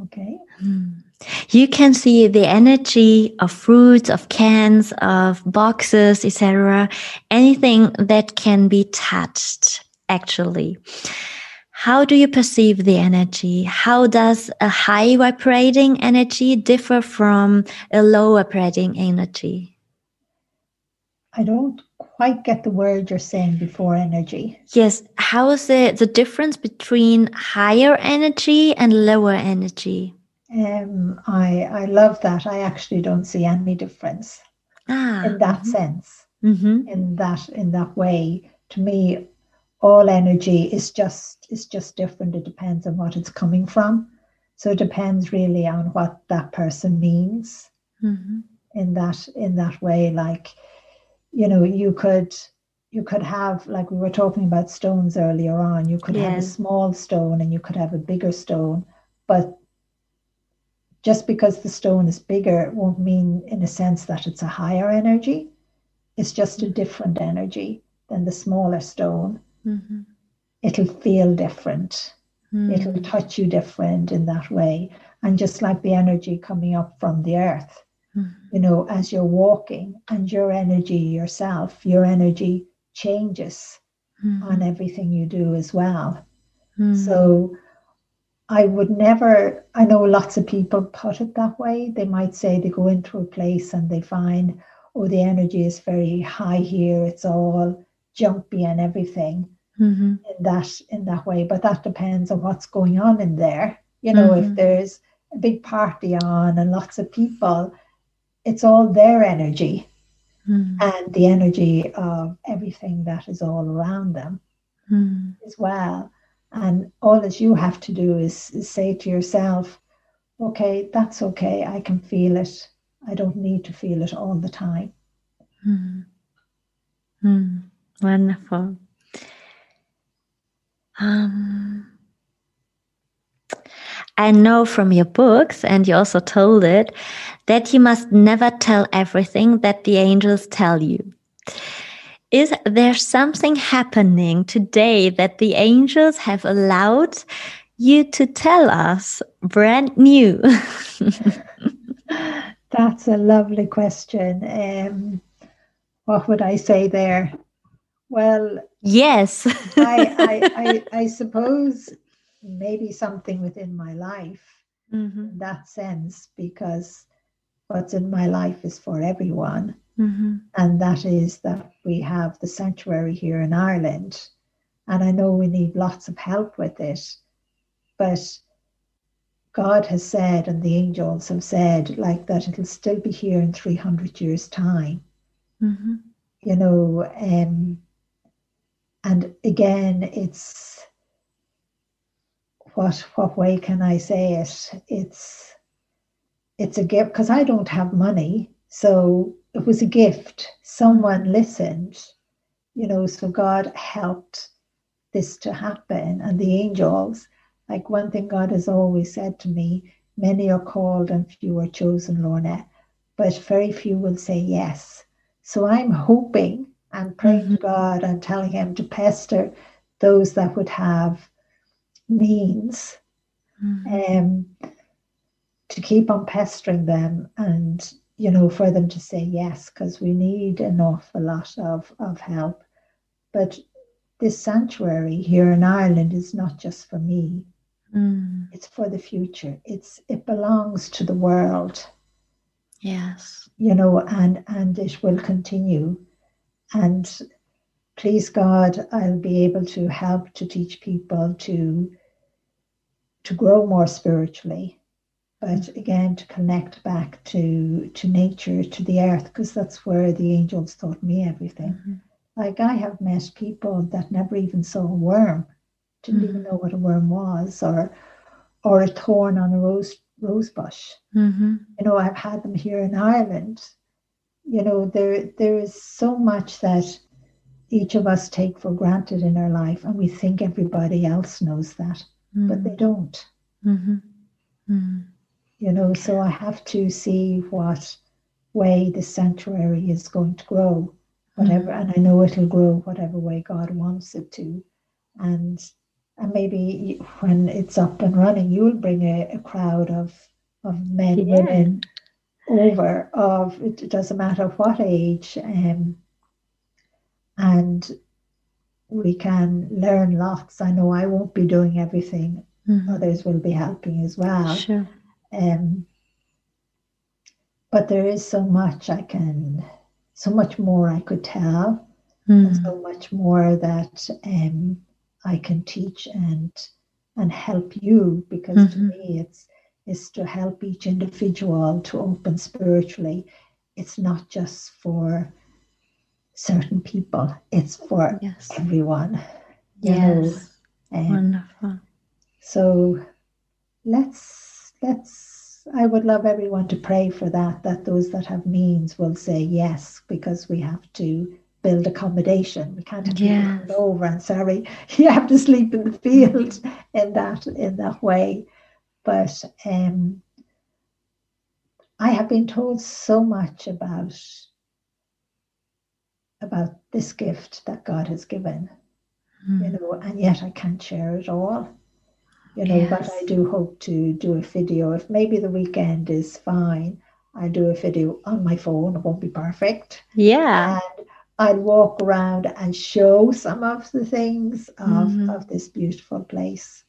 Okay. Mm. You can see the energy of fruits, of cans, of boxes, etc. Anything that can be touched, actually. How do you perceive the energy? How does a high vibrating energy differ from a low vibrating energy? I don't quite get the word you're saying before energy. Yes. How is it the difference between higher energy and lower energy? Um, I I love that. I actually don't see any difference ah, in that mm-hmm. sense. Mm-hmm. In that in that way, to me, all energy is just is just different. It depends on what it's coming from. So it depends really on what that person means mm-hmm. in that in that way. Like you know you could you could have like we were talking about stones earlier on you could yes. have a small stone and you could have a bigger stone but just because the stone is bigger it won't mean in a sense that it's a higher energy. It's just a different energy than the smaller stone Mm-hmm. It'll feel different. Mm-hmm. It'll touch you different in that way. And just like the energy coming up from the earth, mm-hmm. you know, as you're walking and your energy yourself, your energy changes mm-hmm. on everything you do as well. Mm-hmm. So I would never, I know lots of people put it that way. They might say they go into a place and they find, oh, the energy is very high here. It's all jumpy and everything mm-hmm. in that in that way. But that depends on what's going on in there. You know, mm-hmm. if there's a big party on and lots of people, it's all their energy. mm. and the energy of everything that is all around them mm. as well. And all that you have to do is, is say to yourself, okay, that's okay. I can feel it. I don't need to feel it all the time. Mm. Mm. Wonderful. Um, I know from your books, and you also told it, that you must never tell everything that the angels tell you. Is there something happening today that the angels have allowed you to tell us brand new? That's a lovely question. Um, what would I say there? Well, yes. I, I, I, I, suppose maybe something within my life mm-hmm. in that sense, because what's in my life is for everyone. Mm-hmm. And that is that we have the sanctuary here in Ireland. And I know we need lots of help with it. But God has said, and the angels have said, like that it'll still be here in 300 years' time. Mm-hmm. You know, um, and again, it's what what way can I say it? It's it's a gift because I don't have money, so it was a gift. Someone listened, you know, so God helped this to happen, and the angels. Like one thing God has always said to me: many are called and few are chosen, Lorna, but very few will say yes. So I'm hoping and praying mm-hmm. to God and telling Him to pester those that would have means mm-hmm. um, to keep on pestering them and you know for them to say yes because we need an awful lot of, of help but this sanctuary here in ireland is not just for me mm. it's for the future it's it belongs to the world yes you know and and it will continue and please God, I'll be able to help to teach people to to grow more spiritually, but again to connect back to to nature, to the earth, because that's where the angels taught me everything. Mm-hmm. Like I have met people that never even saw a worm, didn't mm-hmm. even know what a worm was, or or a thorn on a rose rose bush. Mm-hmm. You know, I've had them here in Ireland you know there there is so much that each of us take for granted in our life and we think everybody else knows that mm. but they don't mm-hmm. Mm. you know so i have to see what way the sanctuary is going to grow whatever mm. and i know it'll grow whatever way god wants it to and and maybe when it's up and running you'll bring a, a crowd of of men yeah. women over of it doesn't matter what age um, and we can learn lots i know i won't be doing everything mm-hmm. others will be helping as well sure. um, but there is so much i can so much more i could tell mm. and so much more that um, i can teach and and help you because mm-hmm. to me it's is to help each individual to open spiritually. It's not just for certain people, it's for yes. everyone. Yes. Wonderful. So let's let's I would love everyone to pray for that, that those that have means will say yes, because we have to build accommodation. We can't have yes. over and sorry, you have to sleep in the field in that in that way. But um, I have been told so much about about this gift that God has given, mm. you know, and yet I can't share it all, you know. Yes. But I do hope to do a video. If maybe the weekend is fine, I'll do a video on my phone. It won't be perfect. Yeah. And I'll walk around and show some of the things of, mm. of this beautiful place.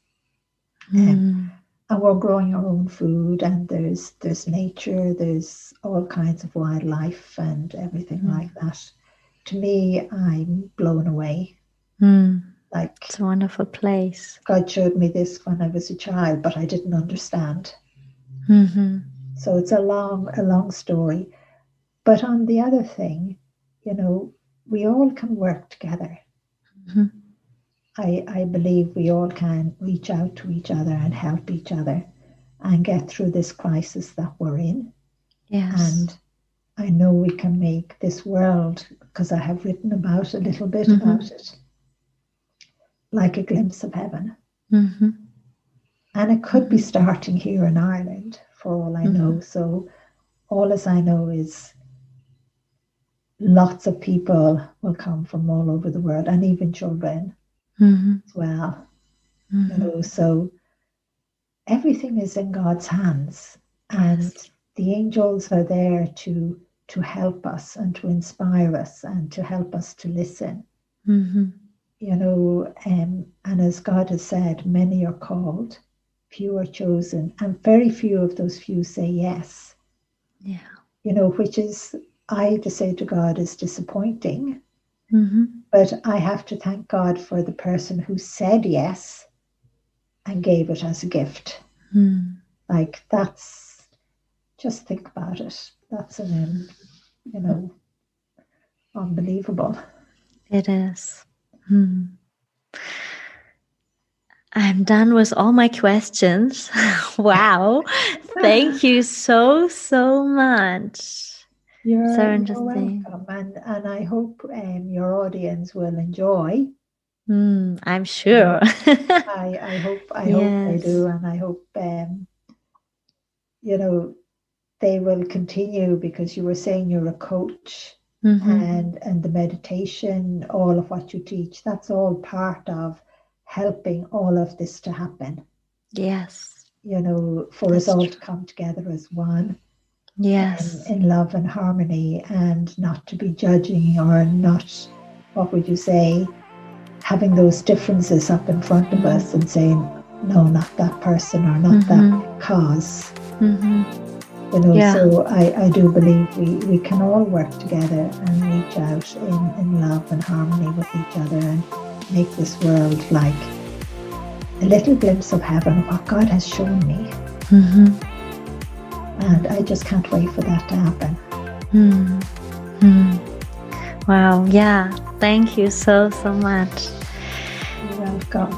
Mm. Um, and we're growing our own food and there's there's nature there's all kinds of wildlife and everything mm. like that to me i'm blown away mm. like it's a wonderful place god showed me this when i was a child but i didn't understand mm-hmm. so it's a long a long story but on the other thing you know, we all can work together. Mm-hmm. I, I believe we all can reach out to each other and help each other and get through this crisis that we're in. Yes. And I know we can make this world, because I have written about a little bit mm-hmm. about it, like a glimpse of heaven. Mm-hmm. And it could be starting here in Ireland, for all I know. Mm-hmm. So, all as I know is lots of people will come from all over the world, and even children mm-hmm. as well. You mm-hmm. know, so everything is in God's hands, and yes. the angels are there to to help us and to inspire us and to help us to listen. Mm-hmm. You know, um, and as God has said, many are called, few are chosen, and very few of those few say yes. Yeah. You know, which is, I have to say to God, is disappointing. Mm-hmm. But I have to thank God for the person who said yes and gave it as a gift. Mm. Like that's just think about it. That's an you know unbelievable. It is. Hmm. I'm done with all my questions. wow. Thank you so, so much. You're, so interesting. Welcome. And, and I hope um, your audience will enjoy. Mm, I'm sure. I, I hope I yes. hope they do, and I hope um, you know they will continue because you were saying you're a coach mm-hmm. and and the meditation, all of what you teach, that's all part of helping all of this to happen. Yes. You know, for That's us all true. to come together as one. Yes. In, in love and harmony and not to be judging or not, what would you say, having those differences up in front of us and saying, no, not that person or not mm-hmm. that cause. Mm-hmm. You know, yeah. so I, I do believe we, we can all work together and reach out in, in love and harmony with each other and make this world like a little glimpse of heaven, what God has shown me. Mm-hmm. And I just can't wait for that to happen. Mm-hmm. Wow, yeah. Thank you so, so much. You're welcome.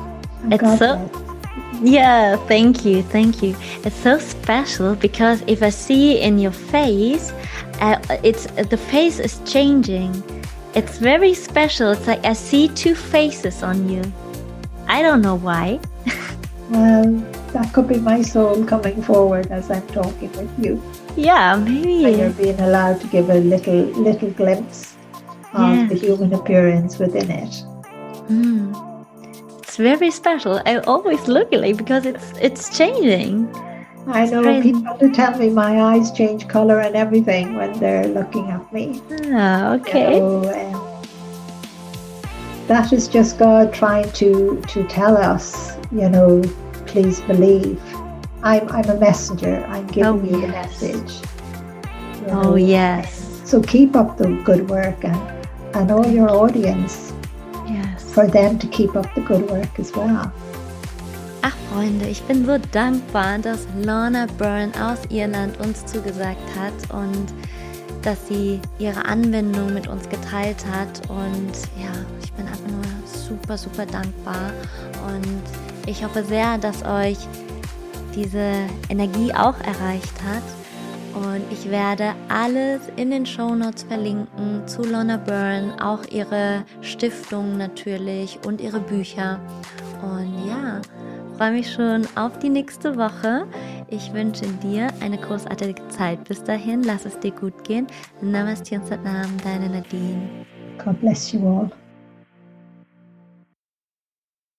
And it's God so. Bless. Yeah, thank you, thank you. It's so special because if I see in your face, uh, it's the face is changing it's very special. It's like I see two faces on you. I don't know why. well, that could be my soul coming forward as I'm talking with you. Yeah, maybe. And you're being allowed to give a little little glimpse of the human appearance within it. Mm. It's very special. I always look at it because it's it's changing. I know crazy. people tell me my eyes change color and everything when they're looking at me. Oh, okay. um, that is just God trying to to tell us, you know, please believe. I'm I'm a messenger. I'm giving oh, you yes. the message. You oh, know? Oh yes. So keep up the good work and and all your audience. Yes. For them to keep up the good work as well. Ach Freunde, ich bin so dankbar, dass Lorna Byrne aus Irland uns zugesagt hat und dass sie ihre Anwendung mit uns geteilt hat. Und ja, ich bin einfach nur super, super dankbar. Und ich hoffe sehr, dass euch diese Energie auch erreicht hat. Und ich werde alles in den Show Notes verlinken zu Lorna Byrne, auch ihre Stiftung natürlich und ihre Bücher. Und ja, freue mich schon auf die nächste Woche. Ich wünsche dir eine großartige Zeit. Bis dahin, lass es dir gut gehen. Namaste und Satnam, deine Nadine. God bless you all.